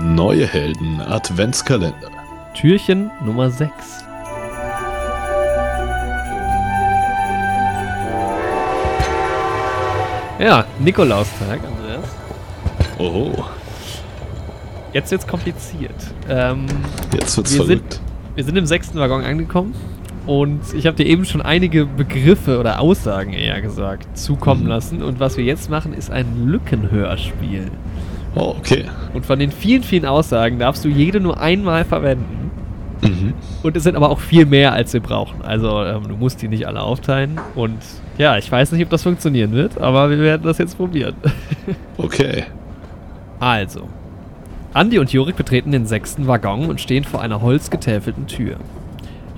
Neue Helden Adventskalender. Türchen Nummer 6. Ja, Nikolaustag, Andreas. Oho, Jetzt wird's kompliziert. Ähm, jetzt wird's Wir sind- verrückt. wir sind im sechsten Waggon angekommen und ich habe dir eben schon einige Begriffe oder Aussagen eher gesagt zukommen Mhm. lassen. Und was wir jetzt machen, ist ein Lückenhörspiel. Oh, okay. Und von den vielen, vielen Aussagen darfst du jede nur einmal verwenden. Mhm. Und es sind aber auch viel mehr, als wir brauchen. Also ähm, du musst die nicht alle aufteilen. Und ja, ich weiß nicht, ob das funktionieren wird, aber wir werden das jetzt probieren. Okay. Also, Andi und Jorik betreten den sechsten Waggon und stehen vor einer holzgetäfelten Tür.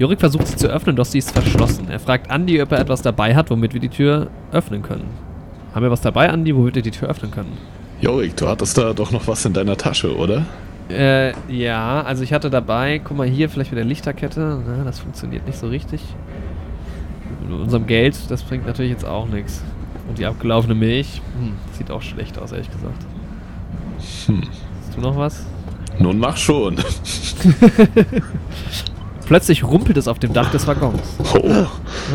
Jorik versucht sie zu öffnen, doch sie ist verschlossen. Er fragt Andi, ob er etwas dabei hat, womit wir die Tür öffnen können. Haben wir was dabei, Andi, womit wir die Tür öffnen können? Jorik, du hattest da doch noch was in deiner Tasche, oder? Äh, ja, also ich hatte dabei, guck mal hier, vielleicht wieder Lichterkette. Na, das funktioniert nicht so richtig. Mit unserem Geld, das bringt natürlich jetzt auch nichts. Und die abgelaufene Milch, hm, sieht auch schlecht aus, ehrlich gesagt. Hm. Hast du noch was? Nun mach schon. Plötzlich rumpelt es auf dem Dach des Waggons. Oh, Oh,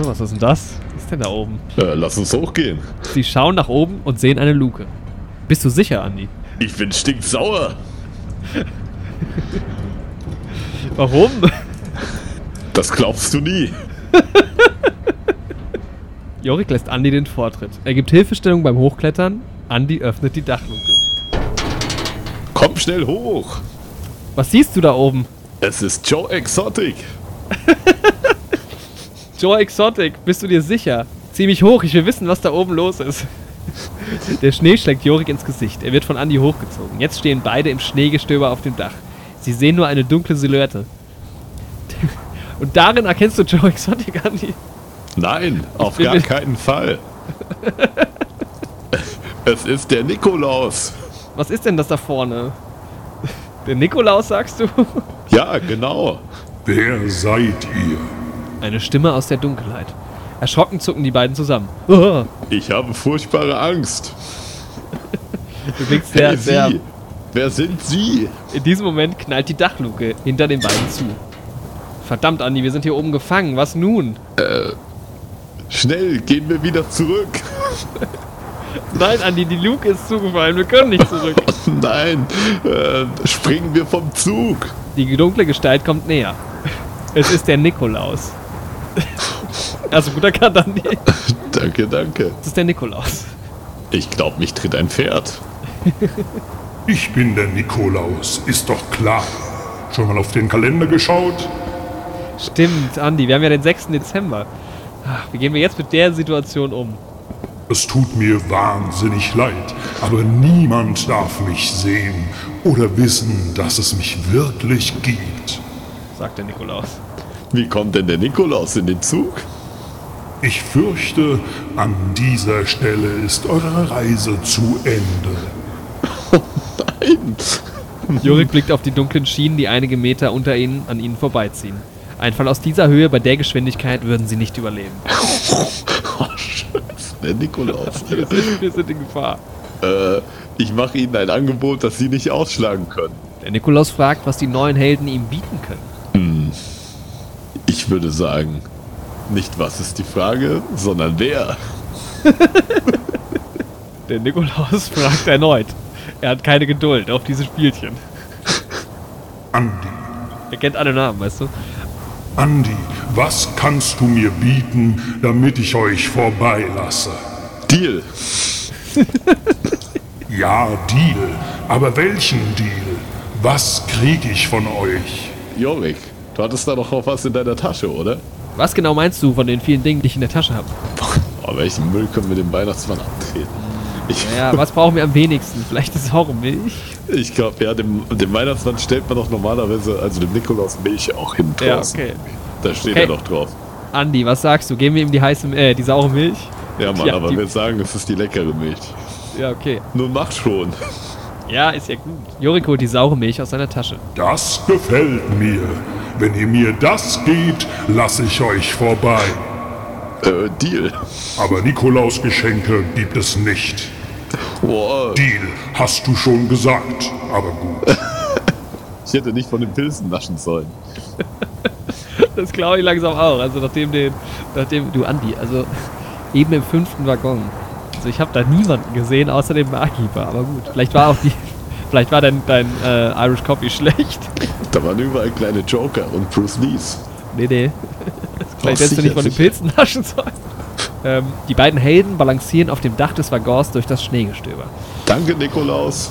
was ist denn das? Was ist denn da oben? äh, lass uns hochgehen. Sie schauen nach oben und sehen eine Luke. Bist du sicher, Andi? Ich bin stinksauer. Warum? Das glaubst du nie. Jorik lässt Andi den Vortritt. Er gibt Hilfestellung beim Hochklettern. Andi öffnet die Dachluke. Komm schnell hoch. Was siehst du da oben? Es ist Joe Exotic. Joe Exotic, bist du dir sicher? Zieh mich hoch, ich will wissen, was da oben los ist. Der Schnee schlägt Jorik ins Gesicht. Er wird von Andi hochgezogen. Jetzt stehen beide im Schneegestöber auf dem Dach. Sie sehen nur eine dunkle Silhouette. Und darin erkennst du Joe Exotic, Andi. Nein, auf gar keinen Fall. Es ist der Nikolaus. Was ist denn das da vorne? Der Nikolaus, sagst du? Ja, genau. Wer seid ihr? Eine Stimme aus der Dunkelheit. Erschrocken zucken die beiden zusammen. Oh, Ich habe furchtbare Angst. du blickst sehr, Hey, sehr. Sie. Wer sind Sie? In diesem Moment knallt die Dachluke hinter den beiden zu. Verdammt, Andi, wir sind hier oben gefangen. Was nun? Schnell, gehen wir wieder zurück. Nein, Andi, die Luke ist zugefallen. Wir können nicht zurück. Nein, äh, springen wir vom Zug. Die dunkle Gestalt kommt näher. Es ist der Nikolaus. Also gut erkannt, Andi. Danke, danke. Es ist der Nikolaus. Ich glaube, mich tritt ein Pferd. Ich bin der Nikolaus, ist doch klar. Schon mal auf den Kalender geschaut? Stimmt, Andi, wir haben ja den 6. Dezember. Ach, Wie gehen wir jetzt mit der Situation um? Es tut mir wahnsinnig leid, aber niemand darf mich sehen oder wissen, dass es mich wirklich gibt. sagt der Nikolaus. Wie kommt denn der Nikolaus in den Zug? Ich fürchte, an dieser Stelle ist eure Reise zu Ende. Nein. Jorik blickt auf die dunklen Schienen, die einige Meter unter ihnen an ihnen vorbeiziehen. Ein Fall aus dieser Höhe bei der Geschwindigkeit würden sie nicht überleben. Oh, Scheiße, der Nikolaus. Wir sind, wir sind in Gefahr. äh, ich mache Ihnen ein Angebot, das Sie nicht ausschlagen können. Der Nikolaus fragt, was die neuen Helden ihm bieten können. Ich würde sagen, nicht was ist die Frage, sondern wer. Der Nikolaus fragt erneut. Er hat keine Geduld auf diese Spielchen. Andi, Er kennt alle Namen, weißt du? Andi, was kannst du mir bieten, damit ich euch vorbeilasse? Deal. Ja, Deal. Aber welchen Deal? Was krieg ich von euch? Jorik, du hattest da doch noch was in deiner Tasche, oder? Was genau meinst du von den vielen Dingen, die ich in der Tasche habe? Oh, welchen Müll können wir dem Weihnachtsmann abtreten? Ich, Ja, was brauchen wir am wenigsten? Vielleicht ist auch Milch? ich glaube, ja, dem, dem Weihnachtsmann stellt man doch normalerweise, also dem Nikolaus Milch auch hin Ja, draußen. okay. Da steht Okay. er doch drauf. Andi, was sagst du? Geben wir ihm die heiße, äh, die saure Milch? Ja, Mann, Ja, aber wir sagen, es ist die leckere Milch. Ja, okay. Nun mach schon. Ja, ist ja gut. Jorik holt die saure Milch aus seiner Tasche. Das gefällt mir. Wenn ihr mir das gebt, lasse ich euch vorbei. Äh, Deal. Aber Nikolausgeschenke gibt es nicht. Boah, Deal, hast du schon gesagt. Aber gut. ich hätte nicht von den Pilzen naschen sollen. Das glaube ich langsam auch. Also nachdem den, nachdem du Andi, also eben im fünften Waggon. Also ich habe da niemanden gesehen außer dem Barkeeper. Aber gut, vielleicht war auch die, vielleicht war dein, dein äh, Irish Coffee schlecht. Da waren überall kleine Joker und Bruce Lees. Nee, nee. Vielleicht hättest du nicht von den. Pilzen naschen sollen. Ähm, die beiden Helden balancieren auf dem Dach des Waggons durch das Schneegestöber. Danke, Nikolaus.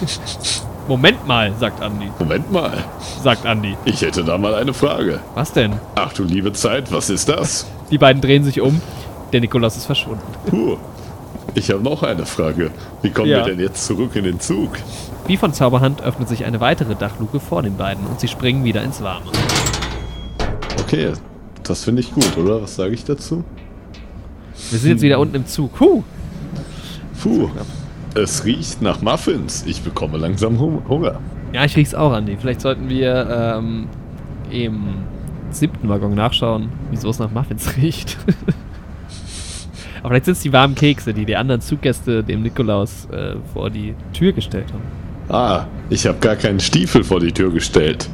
Moment mal, sagt Andi. Moment mal, Sagt Andi. ich hätte da mal eine Frage. Was denn? Ach du liebe Zeit, was ist das? Die beiden drehen sich um. Der Nikolaus ist verschwunden. Puh, ich habe noch eine Frage. Wie kommen Ja. wir denn jetzt zurück in den Zug? Wie von Zauberhand öffnet sich eine weitere Dachluke vor den beiden und sie springen wieder ins Warme. Okay, das finde ich gut, oder? Was sage ich dazu? Wir sind jetzt wieder unten im Zug. Huh. Puh, es riecht nach Muffins. Ich bekomme langsam Hunger. Ja, ich riech's auch, Andi. Vielleicht sollten wir ähm, im siebten Waggon nachschauen, wieso es nach Muffins riecht. Aber vielleicht sind es die warmen Kekse, die die anderen Zuggäste dem Nikolaus äh, vor die Tür gestellt haben. Ah, ich habe gar keinen Stiefel vor die Tür gestellt,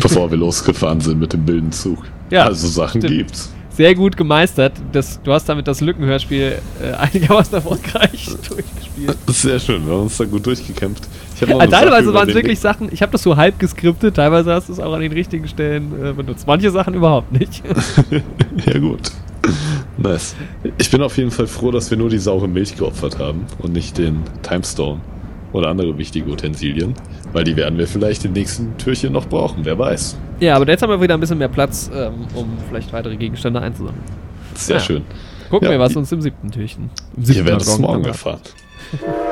bevor wir losgefahren sind mit dem wilden Zug. Ja, also Sachen stimmt. gibt's. Sehr gut gemeistert. Das, du hast damit das Lückenhörspiel äh, einigermaßen erfolgreich durchgespielt. Sehr schön, wir haben uns da gut durchgekämpft. Ich Also teilweise waren es wirklich Sachen, ich habe das so halb geskriptet, teilweise hast du es auch an den richtigen Stellen äh, benutzt. Manche Sachen überhaupt nicht. Ja, gut. Nice. Ich bin auf jeden Fall froh, dass wir nur die saure Milch geopfert haben und nicht den Timestone oder andere wichtige Utensilien, weil die werden wir vielleicht im nächsten Türchen noch brauchen, wer weiß. Ja, aber jetzt haben wir wieder ein bisschen mehr Platz, ähm, um vielleicht weitere Gegenstände einzusammeln. Sehr Ja. schön. Gucken Ja, wir, was uns im siebten Türchen. Im Ihr siebten werdet es morgen erfahren.